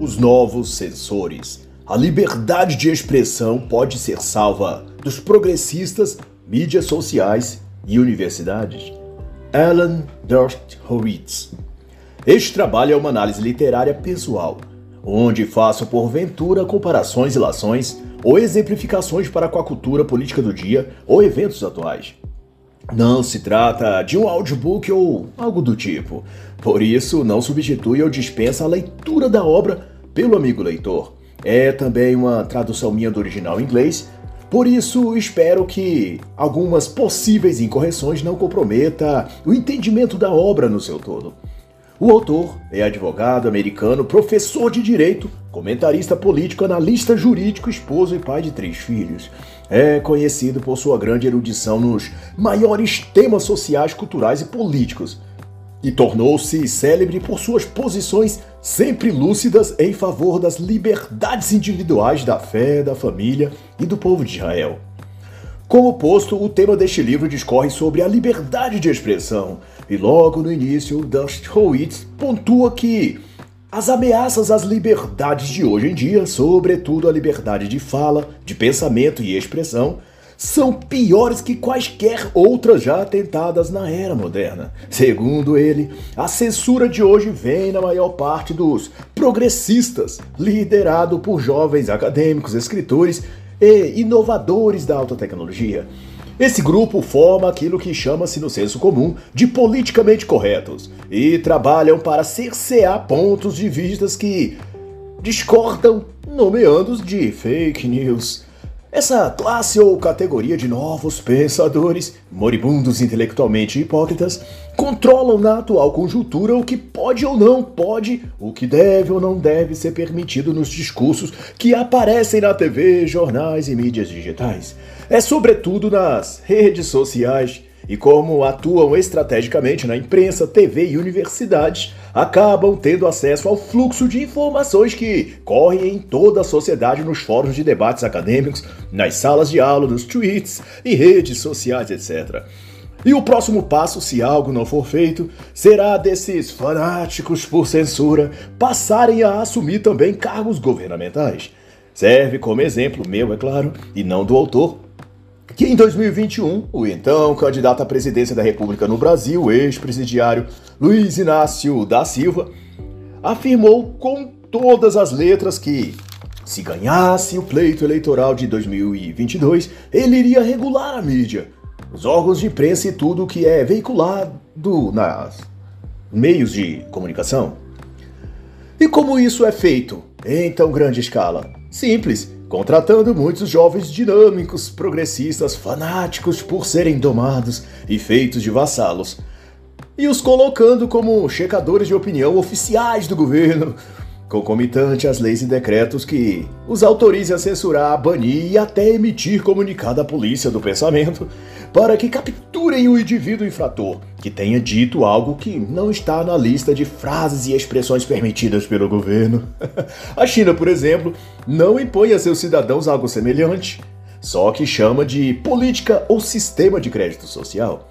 Os novos censores. A liberdade de expressão pode ser salva dos progressistas, mídias sociais e universidades. Alan Dershowitz. Este trabalho é uma análise literária pessoal, onde faço porventura comparações, ilações ou exemplificações para com a cultura política do dia ou eventos atuais. Não se trata de um audiobook ou algo do tipo. Por isso, não substitui ou dispensa a leitura da obra pelo amigo leitor. É também uma tradução minha do original em inglês, por isso espero que algumas possíveis incorreções não comprometa o entendimento da obra no seu todo. O autor é advogado americano, professor de direito, comentarista político, analista jurídico, esposo e pai de três filhos. É conhecido por sua grande erudição nos maiores temas sociais, culturais e políticos. E tornou-se célebre por suas posições sempre lúcidas em favor das liberdades individuais da fé, da família e do povo de Israel. Como posto, o tema deste livro discorre sobre a liberdade de expressão, e logo no início, Dershowitz pontua que as ameaças às liberdades de hoje em dia, sobretudo a liberdade de fala, de pensamento e expressão, são piores que quaisquer outras já tentadas na era moderna. Segundo ele, a censura de hoje vem na maior parte dos progressistas, liderado por jovens acadêmicos, escritores e inovadores da alta tecnologia. Esse grupo forma aquilo que chama-se no senso comum de politicamente corretos e trabalham para cercear pontos de vistas que discordam, nomeando-os de fake news. Essa classe ou categoria de novos pensadores, moribundos intelectualmente hipócritas, controlam na atual conjuntura o que pode ou não pode, o que deve ou não deve ser permitido nos discursos que aparecem na TV, jornais e mídias digitais. É sobretudo nas redes sociais e como atuam estrategicamente na imprensa, TV e universidades, acabam tendo acesso ao fluxo de informações que correm em toda a sociedade nos fóruns de debates acadêmicos, nas salas de aula, nos tweets e redes sociais, etc. E o próximo passo, se algo não for feito, será desses fanáticos por censura passarem a assumir também cargos governamentais. Serve como exemplo meu, é claro, e não do autor, que em 2021, o então candidato à presidência da República no Brasil, ex-presidiário Luiz Inácio da Silva, afirmou com todas as letras que, se ganhasse o pleito eleitoral de 2022, ele iria regular a mídia, os órgãos de imprensa e tudo que é veiculado nas meios de comunicação. E como isso é feito em tão grande escala? Simples contratando muitos jovens dinâmicos, progressistas, fanáticos por serem domados e feitos de vassalos, e os colocando como checadores de opinião oficiais do governo, concomitante às leis e decretos que os autorizem a censurar, banir e até emitir comunicado à polícia do pensamento para que capturem o indivíduo infrator que tenha dito algo que não está na lista de frases e expressões permitidas pelo governo. a China, por exemplo, não impõe a seus cidadãos algo semelhante, só que chama de política ou sistema de crédito social.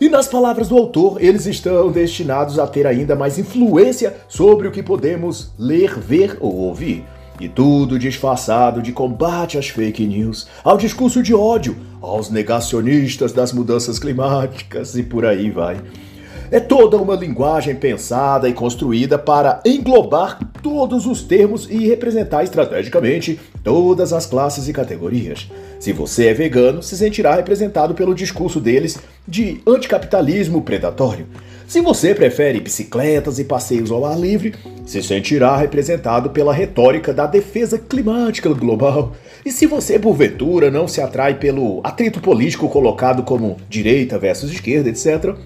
E nas palavras do autor, eles estão destinados a ter ainda mais influência sobre o que podemos ler, ver ou ouvir. E tudo disfarçado de combate às fake news, ao discurso de ódio, aos negacionistas das mudanças climáticas e por aí vai. É toda uma linguagem pensada e construída para englobar todos os termos e representar estrategicamente todas as classes e categorias. Se você é vegano, se sentirá representado pelo discurso deles de anticapitalismo predatório. Se você prefere bicicletas e passeios ao ar livre, se sentirá representado pela retórica da defesa climática global. E se você, porventura, não se atrai pelo atrito político colocado como direita versus esquerda, etc.,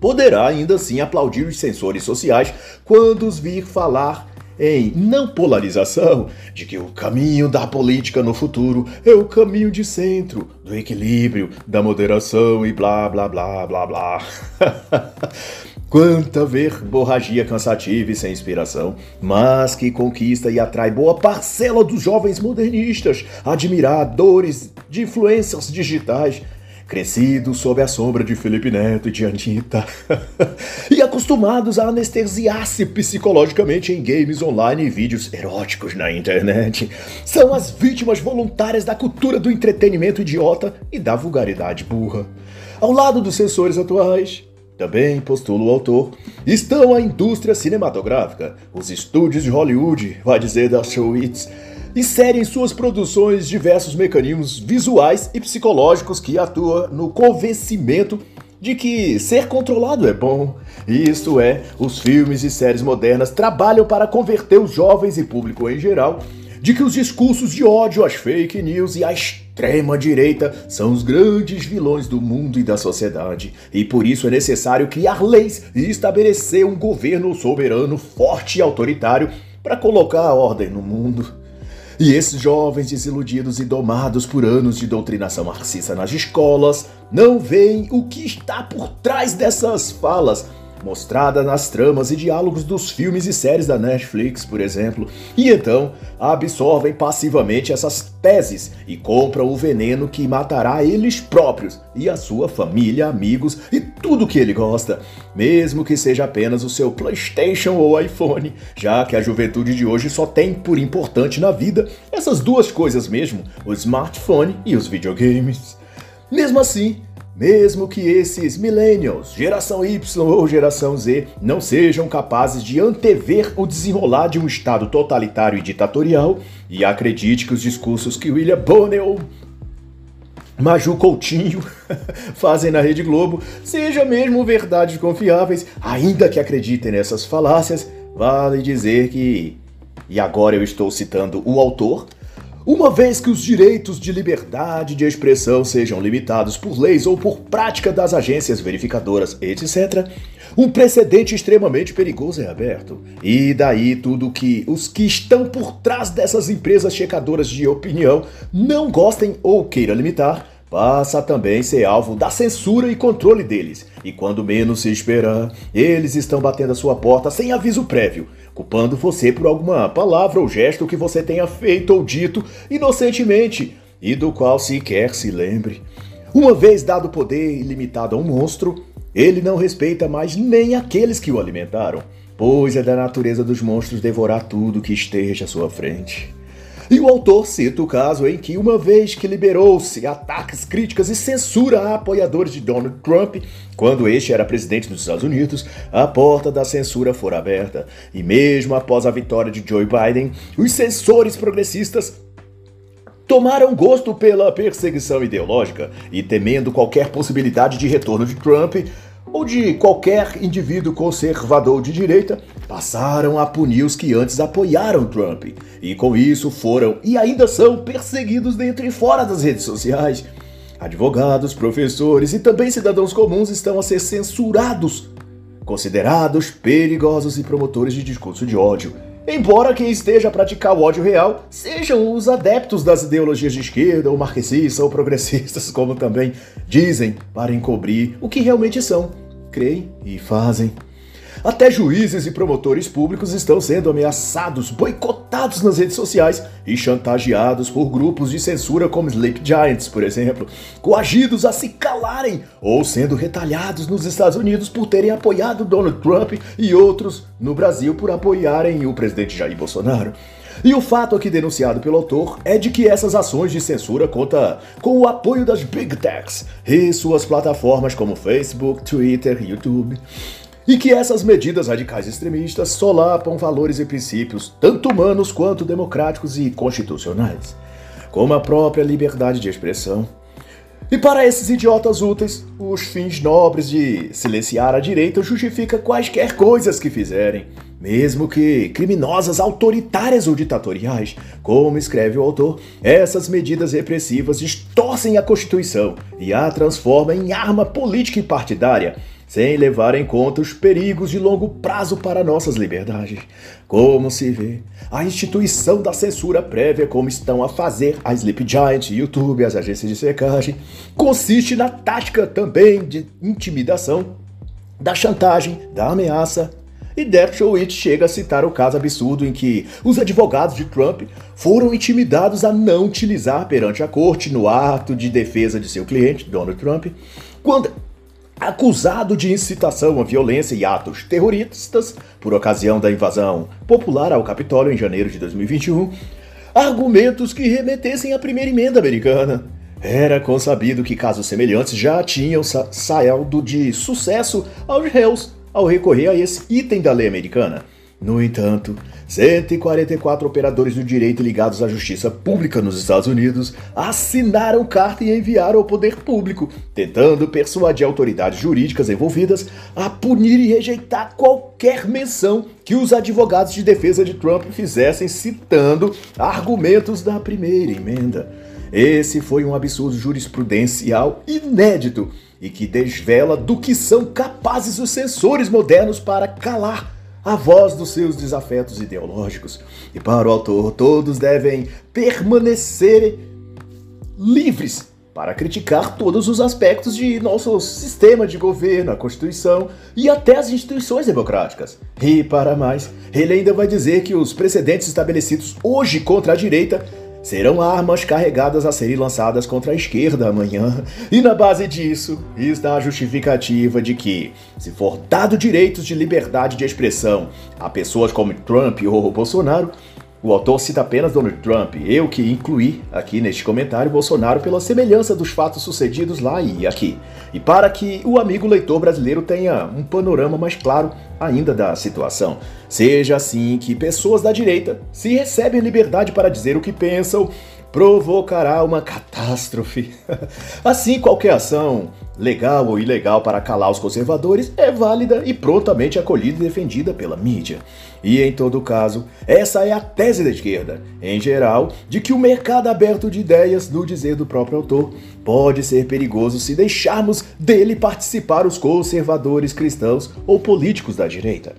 poderá ainda assim aplaudir os censores sociais quando os vir falar em não polarização, de que o caminho da política no futuro é o caminho de centro, do equilíbrio, da moderação e blá blá blá blá blá. Quanta verborragia cansativa e sem inspiração, mas que conquista e atrai boa parcela dos jovens modernistas, admiradores de influências digitais crescidos sob a sombra de Felipe Neto e de Anitta, e acostumados a anestesiar-se psicologicamente em games online e vídeos eróticos na internet, são as vítimas voluntárias da cultura do entretenimento idiota e da vulgaridade burra. Ao lado dos censores atuais, também, postula o autor, estão a indústria cinematográfica, os estúdios de Hollywood, vai dizer da Showitz, insere em suas produções diversos mecanismos visuais e psicológicos que atuam no convencimento de que ser controlado é bom. Isto é, os filmes e séries modernas trabalham para converter os jovens e público em geral de que os discursos de ódio, as fake news e a extrema direita são os grandes vilões do mundo e da sociedade, e por isso é necessário criar leis e estabelecer um governo soberano, forte e autoritário para colocar a ordem no mundo. E esses jovens desiludidos e domados por anos de doutrinação marxista nas escolas não veem o que está por trás dessas falas mostrada nas tramas e diálogos dos filmes e séries da Netflix, por exemplo, e então absorvem passivamente essas teses e compram o veneno que matará eles próprios e a sua família, amigos e tudo que ele gosta, mesmo que seja apenas o seu PlayStation ou iPhone, já que a juventude de hoje só tem por importante na vida essas duas coisas mesmo, o smartphone e os videogames. Mesmo assim, mesmo que esses millennials, geração Y ou geração Z, não sejam capazes de antever o desenrolar de um Estado totalitário e ditatorial, e acredite que os discursos que William Bonner ou Maju Coutinho fazem na Rede Globo sejam mesmo verdades confiáveis, ainda que acreditem nessas falácias, vale dizer que. E agora eu estou citando o autor, uma vez que os direitos de liberdade de expressão sejam limitados por leis ou por prática das agências verificadoras, etc., um precedente extremamente perigoso é aberto. E daí tudo que os que estão por trás dessas empresas checadoras de opinião não gostem ou queiram limitar, passa a também ser alvo da censura e controle deles. E quando menos se esperar, eles estão batendo a sua porta sem aviso prévio, culpando você por alguma palavra ou gesto que você tenha feito ou dito inocentemente e do qual sequer se lembre. Uma vez dado poder ilimitado a um monstro, ele não respeita mais nem aqueles que o alimentaram, pois é da natureza dos monstros devorar tudo que esteja à sua frente. E o autor cita o caso em que, uma vez que liberou-se ataques, críticas e censura a apoiadores de Donald Trump, quando este era presidente dos Estados Unidos, a porta da censura fora aberta. E mesmo após a vitória de Joe Biden, os censores progressistas tomaram gosto pela perseguição ideológica e, temendo qualquer possibilidade de retorno de Trump, ou de qualquer indivíduo conservador de direita, passaram a punir os que antes apoiaram Trump, e com isso foram e ainda são perseguidos dentro e fora das redes sociais. Advogados, professores e também cidadãos comuns estão a ser censurados, considerados perigosos e promotores de discurso de ódio. Embora quem esteja a praticar o ódio real sejam os adeptos das ideologias de esquerda, ou marxistas, ou progressistas, como também dizem, para encobrir o que realmente são, creem e fazem. Até juízes e promotores públicos estão sendo ameaçados, boicotados nas redes sociais e chantageados por grupos de censura como Sleep Giants, por exemplo, coagidos a se calarem ou sendo retalhados nos Estados Unidos por terem apoiado Donald Trump e outros no Brasil por apoiarem o presidente Jair Bolsonaro. E o fato aqui denunciado pelo autor é de que essas ações de censura contam com o apoio das Big Techs e suas plataformas como Facebook, Twitter, YouTube e que essas medidas radicais extremistas solapam valores e princípios, tanto humanos quanto democráticos e constitucionais, como a própria liberdade de expressão. E para esses idiotas úteis, os fins nobres de silenciar a direita justifica quaisquer coisas que fizerem, mesmo que criminosas, autoritárias ou ditatoriais. Como escreve o autor, essas medidas repressivas distorcem a Constituição e a transformam em arma política e partidária sem levar em conta os perigos de longo prazo para nossas liberdades. Como se vê, a instituição da censura prévia, como estão a fazer a Sleep Giant, YouTube, as agências de secagem, consiste na tática também de intimidação, da chantagem, da ameaça e Dershowitz chega a citar o caso absurdo em que os advogados de Trump foram intimidados a não utilizar perante a corte no ato de defesa de seu cliente, Donald Trump, quando acusado de incitação à violência e atos terroristas por ocasião da invasão popular ao Capitólio em janeiro de 2021, argumentos que remetessem à primeira emenda americana. Era consabido que casos semelhantes já tinham sa saído de sucesso aos réus ao recorrer a esse item da lei americana. No entanto, 144 operadores do direito ligados à justiça pública nos Estados Unidos assinaram carta e enviaram ao poder público, tentando persuadir autoridades jurídicas envolvidas a punir e rejeitar qualquer menção que os advogados de defesa de Trump fizessem citando argumentos da primeira emenda. Esse foi um absurdo jurisprudencial inédito e que desvela do que são capazes os censores modernos para calar a voz dos seus desafetos ideológicos. E para o autor, todos devem permanecer livres para criticar todos os aspectos de nosso sistema de governo, a Constituição e até as instituições democráticas. E para mais, ele ainda vai dizer que os precedentes estabelecidos hoje contra a direita serão armas carregadas a serem lançadas contra a esquerda amanhã. E na base disso está a justificativa de que, se for dado direitos de liberdade de expressão a pessoas como Trump ou Bolsonaro, o autor cita apenas Donald Trump, eu que incluí aqui neste comentário Bolsonaro pela semelhança dos fatos sucedidos lá e aqui, e para que o amigo leitor brasileiro tenha um panorama mais claro ainda da situação. Seja assim que pessoas da direita, se recebem liberdade para dizer o que pensam, provocará uma catástrofe. assim, qualquer ação, legal ou ilegal, para calar os conservadores é válida e prontamente acolhida e defendida pela mídia. E em todo caso, essa é a tese da esquerda, em geral, de que o mercado aberto de ideias, no dizer do próprio autor, pode ser perigoso se deixarmos dele participar os conservadores cristãos ou políticos da direita.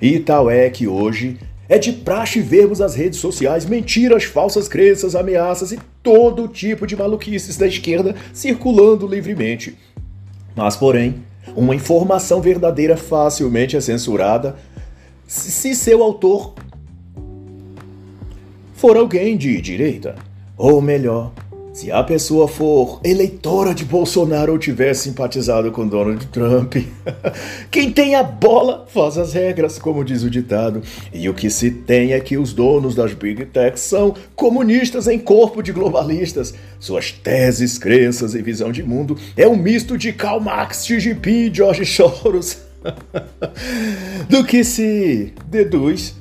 E tal é que hoje é de praxe vermos as redes sociais mentiras, falsas crenças, ameaças e todo tipo de maluquices da esquerda circulando livremente. Mas, porém, uma informação verdadeira facilmente é censurada se seu autor for alguém de direita. Ou melhor, se a pessoa for eleitora de Bolsonaro ou tiver simpatizado com Donald Trump, quem tem a bola faz as regras, como diz o ditado. E o que se tem é que os donos das Big Techs são comunistas em corpo de globalistas. Suas teses, crenças e visão de mundo é um misto de Karl Marx, Xi Jinping e George Soros. Do que se deduz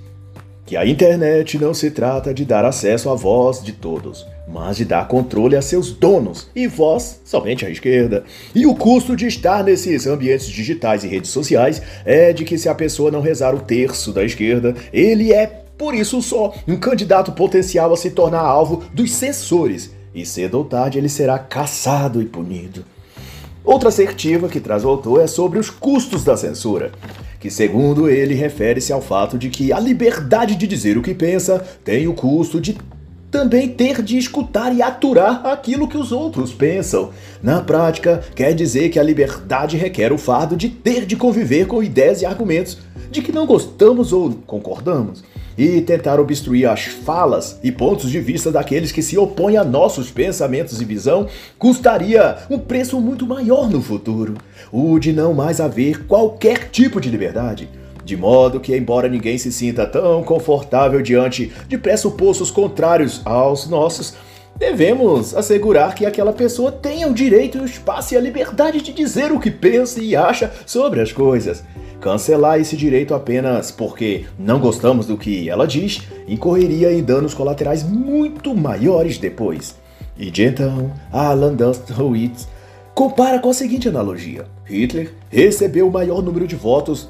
que a internet não se trata de dar acesso à voz de todos, mas de dar controle a seus donos e voz somente à esquerda. E o custo de estar nesses ambientes digitais e redes sociais é de que se a pessoa não rezar o terço da esquerda, ele é, por isso só, um candidato potencial a se tornar alvo dos censores, e cedo ou tarde ele será caçado e punido. Outra assertiva que traz o autor é sobre os custos da censura que, segundo ele, refere-se ao fato de que a liberdade de dizer o que pensa tem o custo de também ter de escutar e aturar aquilo que os outros pensam. Na prática, quer dizer que a liberdade requer o fardo de ter de conviver com ideias e argumentos de que não gostamos ou concordamos e tentar obstruir as falas e pontos de vista daqueles que se opõem a nossos pensamentos e visão custaria um preço muito maior no futuro, o de não mais haver qualquer tipo de liberdade. De modo que, embora ninguém se sinta tão confortável diante de pressupostos contrários aos nossos, devemos assegurar que aquela pessoa tenha o direito, o espaço e a liberdade de dizer o que pensa e acha sobre as coisas. Cancelar esse direito apenas porque não gostamos do que ela diz incorreria em danos colaterais muito maiores depois. E de então, Alan Dustowitz compara com a seguinte analogia: Hitler recebeu o maior número de votos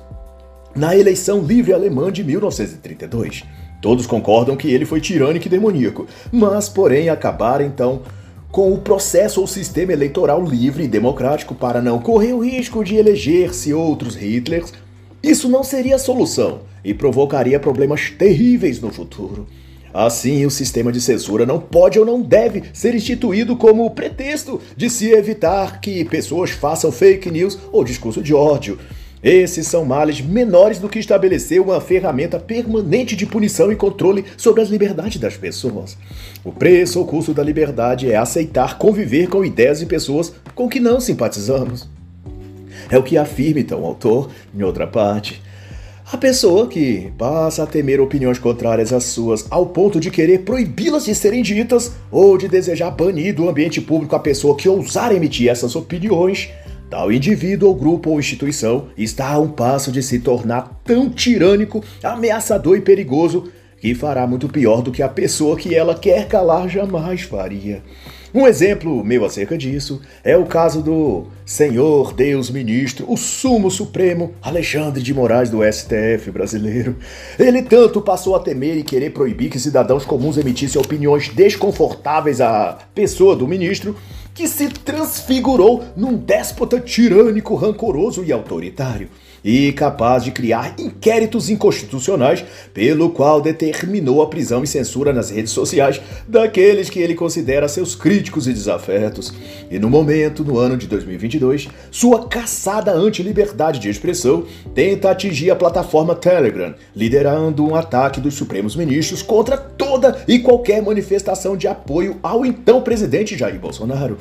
na eleição livre alemã de 1932. Todos concordam que ele foi tirânico e demoníaco, mas, porém, acabaram então com o processo ou sistema eleitoral livre e democrático para não correr o risco de eleger-se outros Hitlers, isso não seria a solução e provocaria problemas terríveis no futuro. Assim, o sistema de censura não pode ou não deve ser instituído como pretexto de se evitar que pessoas façam fake news ou discurso de ódio. Esses são males menores do que estabelecer uma ferramenta permanente de punição e controle sobre as liberdades das pessoas. O preço ou custo da liberdade é aceitar conviver com ideias e pessoas com que não simpatizamos. É o que afirma então o autor, em outra parte. A pessoa que passa a temer opiniões contrárias às suas ao ponto de querer proibi-las de serem ditas ou de desejar banir do ambiente público a pessoa que ousar emitir essas opiniões Tal indivíduo ou grupo ou instituição está a um passo de se tornar tão tirânico, ameaçador e perigoso que fará muito pior do que a pessoa que ela quer calar jamais faria. Um exemplo meu acerca disso é o caso do Senhor Deus Ministro, o Sumo Supremo Alexandre de Moraes do STF brasileiro. Ele tanto passou a temer e querer proibir que cidadãos comuns emitissem opiniões desconfortáveis à pessoa do ministro que se transfigurou num déspota tirânico, rancoroso e autoritário, e capaz de criar inquéritos inconstitucionais, pelo qual determinou a prisão e censura nas redes sociais daqueles que ele considera seus críticos e desafetos. E no momento, no ano de 2022, sua caçada anti-liberdade de expressão tenta atingir a plataforma Telegram, liderando um ataque dos Supremos Ministros contra toda e qualquer manifestação de apoio ao então presidente Jair Bolsonaro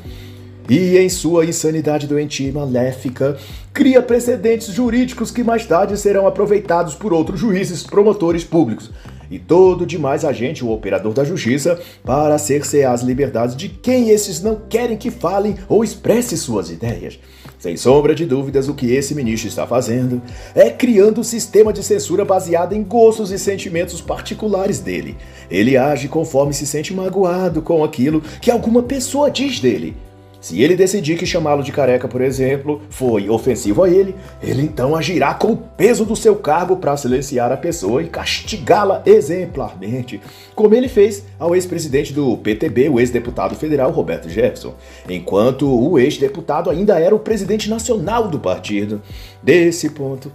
e, em sua insanidade doentia e maléfica, cria precedentes jurídicos que mais tarde serão aproveitados por outros juízes, promotores públicos e todo demais agente ou operador da justiça para cercear as liberdades de quem esses não querem que falem ou expresse suas ideias. Sem sombra de dúvidas, o que esse ministro está fazendo é criando um sistema de censura baseado em gostos e sentimentos particulares dele. Ele age conforme se sente magoado com aquilo que alguma pessoa diz dele se ele decidir que chamá-lo de careca, por exemplo, foi ofensivo a ele, ele então agirá com o peso do seu cargo para silenciar a pessoa e castigá-la exemplarmente, como ele fez ao ex-presidente do PTB, o ex-deputado federal Roberto Jefferson, enquanto o ex-deputado ainda era o presidente nacional do partido. Desse ponto,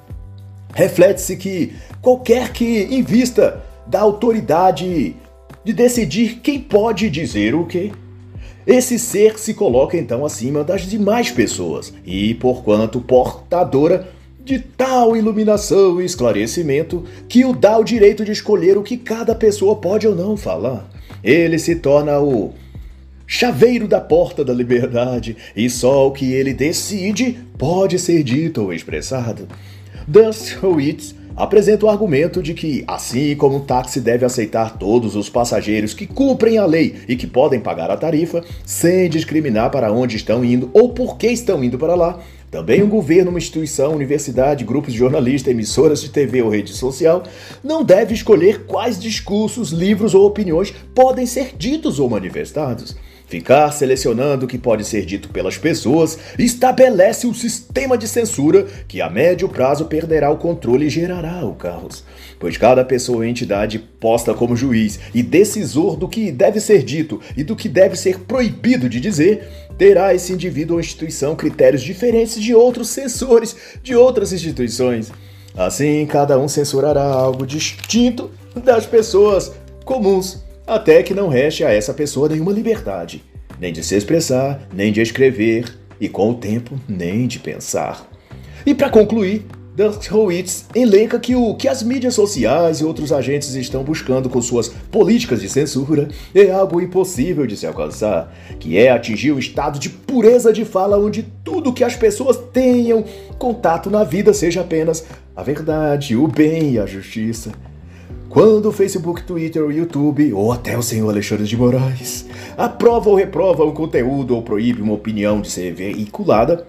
reflete-se que qualquer que invista da autoridade de decidir quem pode dizer o que esse ser se coloca então acima das demais pessoas e, porquanto portadora de tal iluminação e esclarecimento, que o dá o direito de escolher o que cada pessoa pode ou não falar. Ele se torna o chaveiro da porta da liberdade e só o que ele decide pode ser dito ou expressado. Dershowitz apresenta o argumento de que, assim como o táxi deve aceitar todos os passageiros que cumprem a lei e que podem pagar a tarifa, sem discriminar para onde estão indo ou por que estão indo para lá, também um governo, uma instituição, universidade, grupos de jornalistas, emissoras de TV ou rede social não deve escolher quais discursos, livros ou opiniões podem ser ditos ou manifestados. Ficar selecionando o que pode ser dito pelas pessoas estabelece um sistema de censura que a médio prazo perderá o controle e gerará o caos. Pois cada pessoa ou entidade posta como juiz e decisor do que deve ser dito e do que deve ser proibido de dizer, terá esse indivíduo ou instituição critérios diferentes de outros censores de outras instituições. Assim, cada um censurará algo distinto das pessoas comuns até que não reste a essa pessoa nenhuma liberdade, nem de se expressar, nem de escrever, e com o tempo, nem de pensar. E para concluir, Dershowitz elenca que o que as mídias sociais e outros agentes estão buscando com suas políticas de censura é algo impossível de se alcançar, que é atingir o estado de pureza de fala onde tudo que as pessoas tenham contato na vida seja apenas a verdade, o bem e a justiça. Quando o Facebook, Twitter, YouTube ou até o senhor Alexandre de Moraes aprova ou reprova um conteúdo ou proíbe uma opinião de ser veiculada,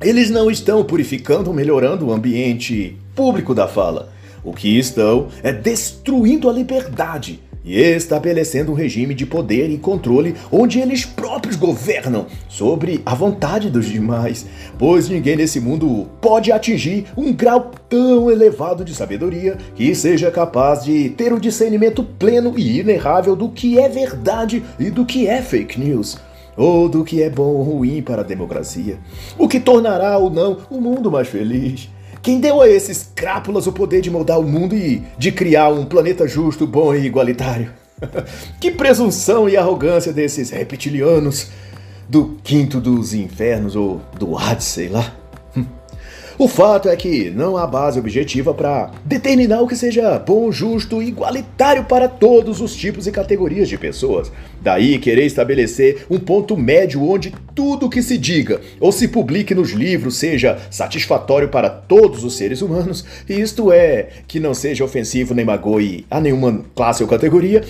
eles não estão purificando ou melhorando o ambiente público da fala. O que estão é destruindo a liberdade e estabelecendo um regime de poder e controle onde eles próprios governam sobre a vontade dos demais, pois ninguém nesse mundo pode atingir um grau tão elevado de sabedoria que seja capaz de ter o um discernimento pleno e inerrável do que é verdade e do que é fake news ou do que é bom ou ruim para a democracia, o que tornará ou não o mundo mais feliz. Quem deu a esses crápulas o poder de moldar o mundo e de criar um planeta justo, bom e igualitário? que presunção e arrogância desses reptilianos do quinto dos infernos ou do Hades, sei lá. O fato é que não há base objetiva para determinar o que seja bom, justo e igualitário para todos os tipos e categorias de pessoas. Daí querer estabelecer um ponto médio onde tudo que se diga ou se publique nos livros seja satisfatório para todos os seres humanos, isto é, que não seja ofensivo nem magoe a nenhuma classe ou categoria,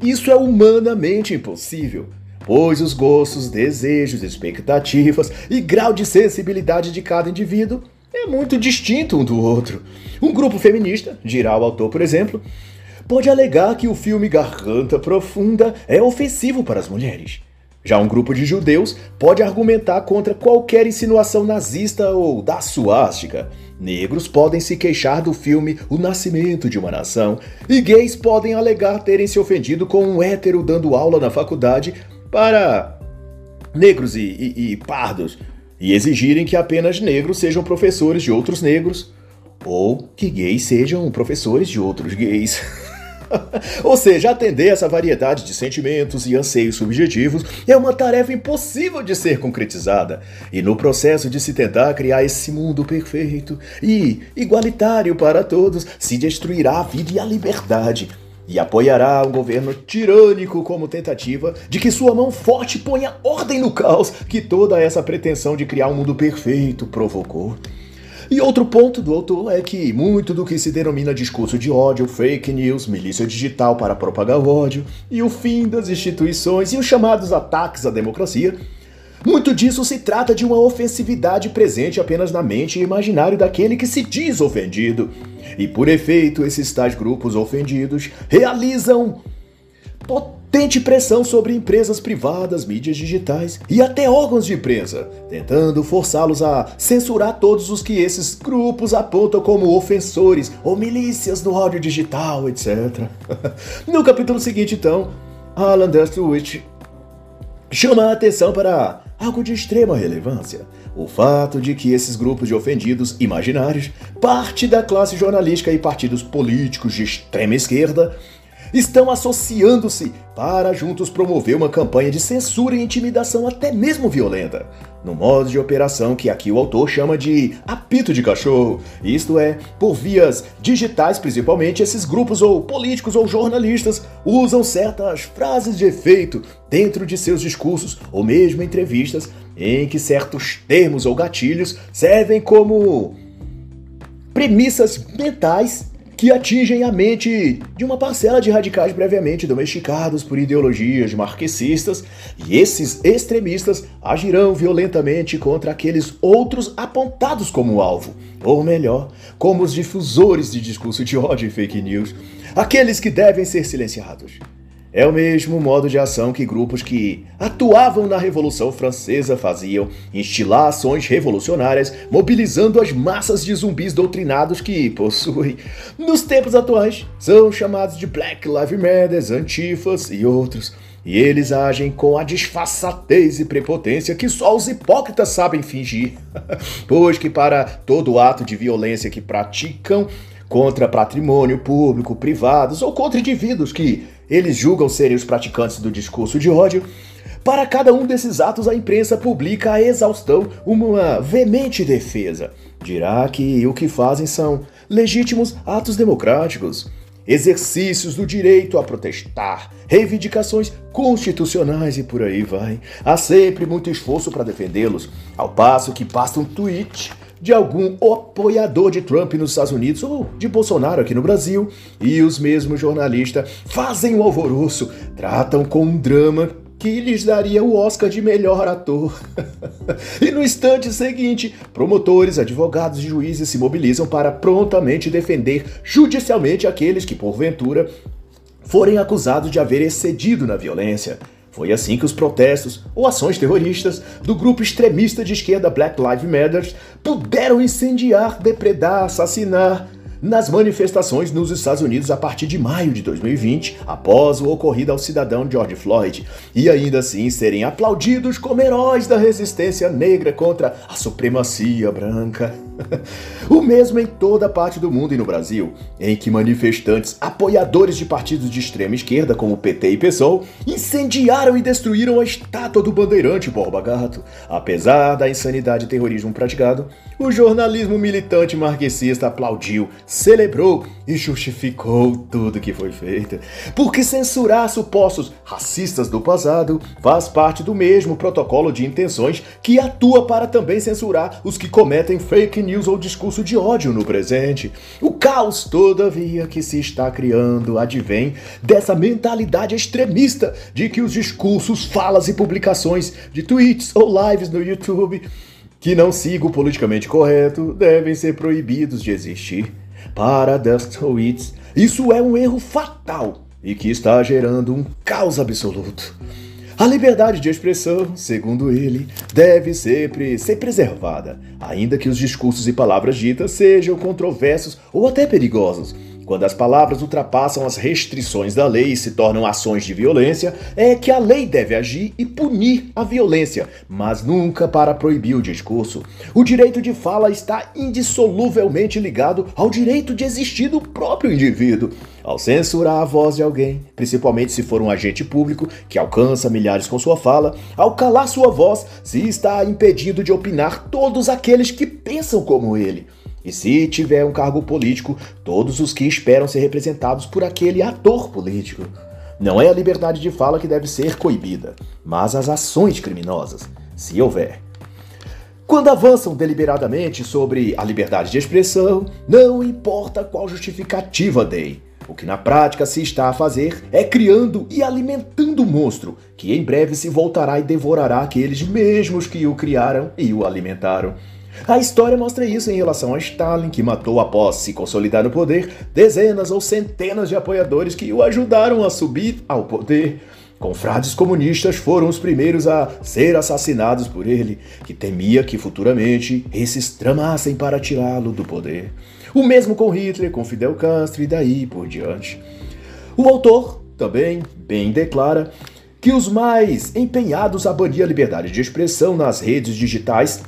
isso é humanamente impossível pois os gostos, desejos, expectativas e grau de sensibilidade de cada indivíduo é muito distinto um do outro. Um grupo feminista, dirá o autor, por exemplo, pode alegar que o filme Garganta Profunda é ofensivo para as mulheres. Já um grupo de judeus pode argumentar contra qualquer insinuação nazista ou da suástica. Negros podem se queixar do filme O Nascimento de uma Nação. E gays podem alegar terem se ofendido com um hétero dando aula na faculdade para negros e, e, e pardos e exigirem que apenas negros sejam professores de outros negros ou que gays sejam professores de outros gays. Ou seja, atender essa variedade de sentimentos e anseios subjetivos é uma tarefa impossível de ser concretizada. E no processo de se tentar criar esse mundo perfeito e igualitário para todos, se destruirá a vida e a liberdade e apoiará um governo tirânico como tentativa de que sua mão forte ponha ordem no caos que toda essa pretensão de criar um mundo perfeito provocou. E outro ponto do autor é que muito do que se denomina discurso de ódio, fake news, milícia digital para propagar o ódio e o fim das instituições e os chamados ataques à democracia muito disso se trata de uma ofensividade presente apenas na mente e imaginário daquele que se diz ofendido. E por efeito, esses tais grupos ofendidos realizam potente pressão sobre empresas privadas, mídias digitais e até órgãos de imprensa, tentando forçá-los a censurar todos os que esses grupos apontam como ofensores ou milícias no áudio digital, etc. no capítulo seguinte, então, Alan Dershowitz chama a atenção para algo de extrema relevância. O fato de que esses grupos de ofendidos imaginários, parte da classe jornalística e partidos políticos de extrema esquerda, estão associando-se para juntos promover uma campanha de censura e intimidação até mesmo violenta, no modo de operação que aqui o autor chama de apito de cachorro, isto é, por vias digitais principalmente, esses grupos ou políticos ou jornalistas usam certas frases de efeito dentro de seus discursos ou mesmo entrevistas em que certos termos ou gatilhos servem como premissas mentais que atingem a mente de uma parcela de radicais previamente domesticados por ideologias marxistas, e esses extremistas agirão violentamente contra aqueles outros apontados como alvo, ou melhor, como os difusores de discurso de ódio e fake news, aqueles que devem ser silenciados. É o mesmo modo de ação que grupos que atuavam na Revolução Francesa faziam, instilar ações revolucionárias, mobilizando as massas de zumbis doutrinados que possuem. Nos tempos atuais, são chamados de Black Lives Matter, Antifas e outros. E eles agem com a disfarçatez e prepotência que só os hipócritas sabem fingir. pois que para todo ato de violência que praticam, contra patrimônio público, privados ou contra indivíduos que eles julgam serem os praticantes do discurso de ódio. Para cada um desses atos, a imprensa publica a exaustão uma veemente defesa. Dirá que o que fazem são legítimos atos democráticos, exercícios do direito a protestar, reivindicações constitucionais e por aí vai. Há sempre muito esforço para defendê-los, ao passo que basta um tweet de algum apoiador de Trump nos Estados Unidos ou de Bolsonaro aqui no Brasil, e os mesmos jornalistas fazem um alvoroço, tratam com um drama que lhes daria o Oscar de melhor ator. e no instante seguinte, promotores, advogados e juízes se mobilizam para prontamente defender judicialmente aqueles que, porventura, forem acusados de haver excedido na violência. Foi assim que os protestos ou ações terroristas do grupo extremista de esquerda Black Lives Matter puderam incendiar, depredar, assassinar nas manifestações nos Estados Unidos a partir de maio de 2020, após o ocorrido ao cidadão George Floyd, e ainda assim serem aplaudidos como heróis da resistência negra contra a supremacia branca. o mesmo em toda parte do mundo e no Brasil, em que manifestantes apoiadores de partidos de extrema esquerda, como PT e PSOL, incendiaram e destruíram a estátua do bandeirante Borba Gato. Apesar da insanidade e terrorismo praticado, o jornalismo militante marxista aplaudiu, celebrou e justificou tudo que foi feito. Porque censurar supostos racistas do passado faz parte do mesmo protocolo de intenções que atua para também censurar os que cometem fake news ou discurso de ódio no presente. O caos, todavia, que se está criando advém dessa mentalidade extremista de que os discursos, falas e publicações de tweets ou lives no YouTube que não sigam o politicamente correto devem ser proibidos de existir. Para Dustowitz, isso é um erro fatal e que está gerando um caos absoluto. A liberdade de expressão, segundo ele, deve sempre ser preservada, ainda que os discursos e palavras ditas sejam controversos ou até perigosos quando as palavras ultrapassam as restrições da lei e se tornam ações de violência, é que a lei deve agir e punir a violência, mas nunca para proibir o discurso. O direito de fala está indissoluvelmente ligado ao direito de existir do próprio indivíduo. Ao censurar a voz de alguém, principalmente se for um agente público que alcança milhares com sua fala, ao calar sua voz, se está impedido de opinar todos aqueles que pensam como ele. E se tiver um cargo político, todos os que esperam ser representados por aquele ator político. Não é a liberdade de fala que deve ser coibida, mas as ações criminosas, se houver. Quando avançam deliberadamente sobre a liberdade de expressão, não importa qual justificativa deem. O que na prática se está a fazer é criando e alimentando o monstro, que em breve se voltará e devorará aqueles mesmos que o criaram e o alimentaram. A história mostra isso em relação a Stalin, que matou após se consolidar no poder dezenas ou centenas de apoiadores que o ajudaram a subir ao poder. Confrades comunistas foram os primeiros a ser assassinados por ele, que temia que futuramente esses tramassem para tirá-lo do poder. O mesmo com Hitler, com Fidel Castro e daí por diante. O autor também bem declara que os mais empenhados a banir a liberdade de expressão nas redes digitais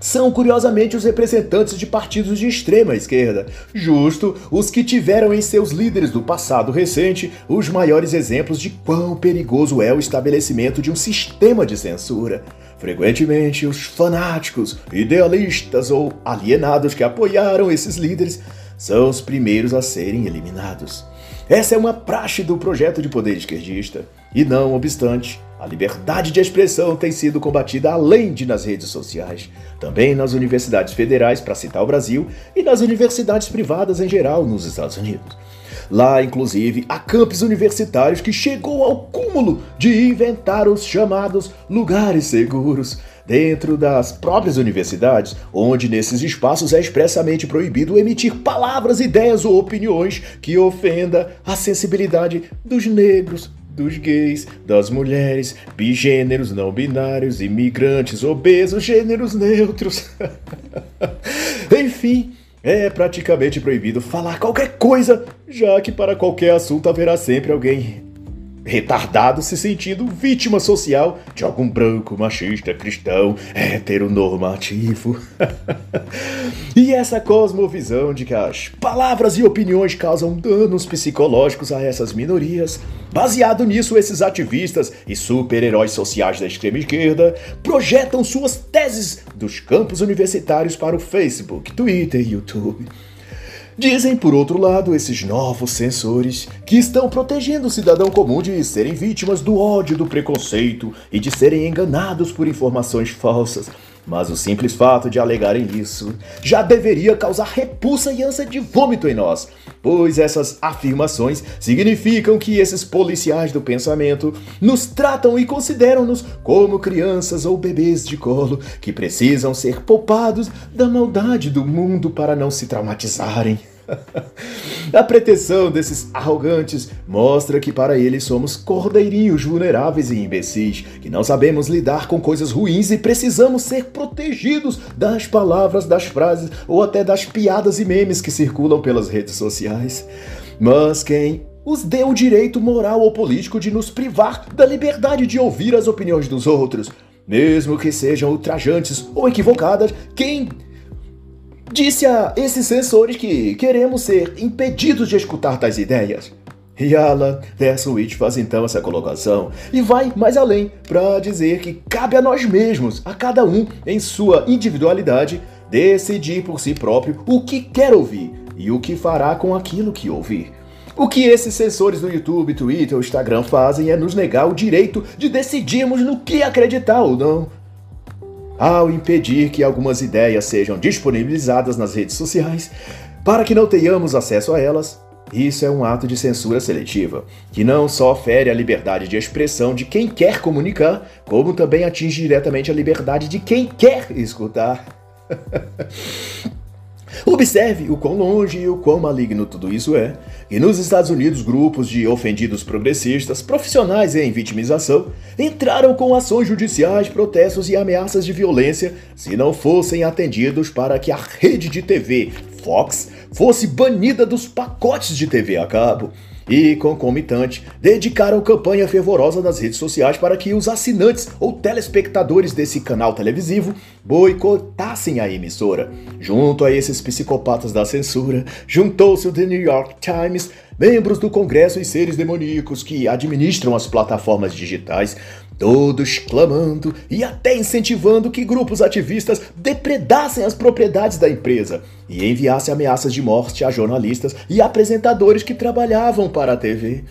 são curiosamente os representantes de partidos de extrema esquerda, justo os que tiveram em seus líderes do passado recente os maiores exemplos de quão perigoso é o estabelecimento de um sistema de censura. Frequentemente, os fanáticos, idealistas ou alienados que apoiaram esses líderes são os primeiros a serem eliminados. Essa é uma praxe do projeto de poder esquerdista. E não obstante, a liberdade de expressão tem sido combatida além de nas redes sociais, também nas universidades federais, para citar o Brasil, e nas universidades privadas em geral nos Estados Unidos. Lá, inclusive, há campos universitários que chegou ao cúmulo de inventar os chamados lugares seguros, dentro das próprias universidades, onde nesses espaços é expressamente proibido emitir palavras, ideias ou opiniões que ofenda a sensibilidade dos negros, dos gays, das mulheres, bigêneros, não binários, imigrantes, obesos, gêneros neutros. Enfim, é praticamente proibido falar qualquer coisa, já que para qualquer assunto haverá sempre alguém retardado se sentindo vítima social de algum branco, machista, cristão, heteronormativo. e essa cosmovisão de que as palavras e opiniões causam danos psicológicos a essas minorias, baseado nisso, esses ativistas e super-heróis sociais da extrema esquerda projetam suas teses dos campos universitários para o Facebook, Twitter e YouTube. Dizem, por outro lado, esses novos sensores que estão protegendo o cidadão comum de serem vítimas do ódio, do preconceito e de serem enganados por informações falsas. Mas o simples fato de alegarem isso já deveria causar repulsa e ânsia de vômito em nós, pois essas afirmações significam que esses policiais do pensamento nos tratam e consideram-nos como crianças ou bebês de colo que precisam ser poupados da maldade do mundo para não se traumatizarem. A pretensão desses arrogantes mostra que para eles somos cordeirinhos vulneráveis e imbecis, que não sabemos lidar com coisas ruins e precisamos ser protegidos das palavras, das frases ou até das piadas e memes que circulam pelas redes sociais. Mas quem os deu o direito moral ou político de nos privar da liberdade de ouvir as opiniões dos outros, mesmo que sejam ultrajantes ou equivocadas, quem disse a esses censores que queremos ser impedidos de escutar tais ideias. E Alan Dershowitz faz então essa colocação e vai mais além para dizer que cabe a nós mesmos, a cada um, em sua individualidade, decidir por si próprio o que quer ouvir e o que fará com aquilo que ouvir. O que esses sensores do YouTube, Twitter ou Instagram fazem é nos negar o direito de decidirmos no que acreditar ou não. Ao impedir que algumas ideias sejam disponibilizadas nas redes sociais, para que não tenhamos acesso a elas, isso é um ato de censura seletiva, que não só fere a liberdade de expressão de quem quer comunicar, como também atinge diretamente a liberdade de quem quer escutar. Observe o quão longe e o quão maligno tudo isso é. E nos Estados Unidos, grupos de ofendidos progressistas, profissionais em vitimização, entraram com ações judiciais, protestos e ameaças de violência se não fossem atendidos para que a rede de TV Fox fosse banida dos pacotes de TV a cabo e, concomitante, dedicaram campanha fervorosa nas redes sociais para que os assinantes ou telespectadores desse canal televisivo boicotassem a emissora. Junto a esses psicopatas da censura, juntou-se o The New York Times, membros do Congresso e seres demoníacos que administram as plataformas digitais, todos clamando e até incentivando que grupos ativistas depredassem as propriedades da empresa e enviassem ameaças de morte a jornalistas e apresentadores que trabalhavam para a TV.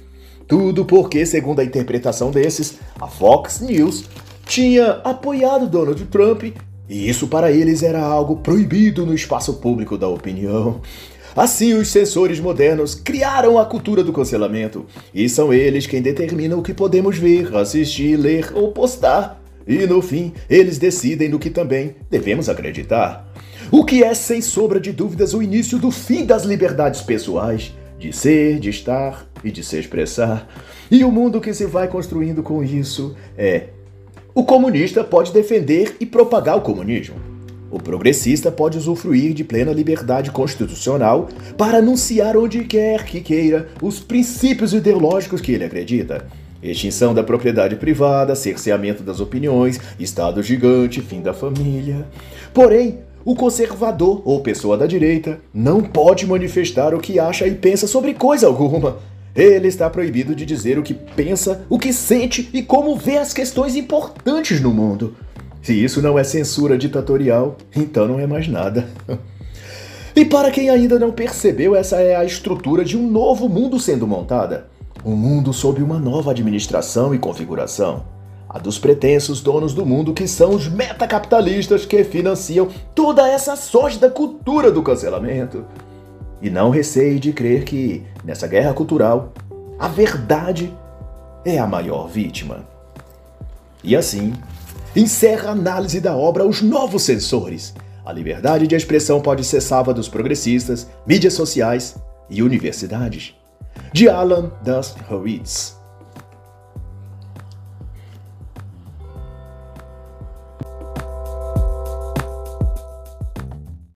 Tudo porque, segundo a interpretação desses, a Fox News tinha apoiado Donald Trump e isso para eles era algo proibido no espaço público da opinião. Assim, os censores modernos criaram a cultura do cancelamento, e são eles quem determinam o que podemos ver, assistir, ler ou postar. E no fim, eles decidem no que também devemos acreditar. O que é, sem sombra de dúvidas, o início do fim das liberdades pessoais, de ser, de estar e de se expressar. E o mundo que se vai construindo com isso é: o comunista pode defender e propagar o comunismo. O progressista pode usufruir de plena liberdade constitucional para anunciar onde quer que queira os princípios ideológicos que ele acredita. Extinção da propriedade privada, cerceamento das opiniões, Estado gigante, fim da família. Porém, o conservador ou pessoa da direita não pode manifestar o que acha e pensa sobre coisa alguma. Ele está proibido de dizer o que pensa, o que sente e como vê as questões importantes no mundo. Se isso não é censura ditatorial, então não é mais nada. E para quem ainda não percebeu, essa é a estrutura de um novo mundo sendo montada. Um mundo sob uma nova administração e configuração. A dos pretensos donos do mundo que são os metacapitalistas que financiam toda essa sórdida cultura do cancelamento. E não receie de crer que, nessa guerra cultural, a verdade é a maior vítima. E assim, encerra a análise da obra Os Novos Censores. A liberdade de expressão pode ser salva dos progressistas, mídias sociais e universidades. De Alan Dust Howitz.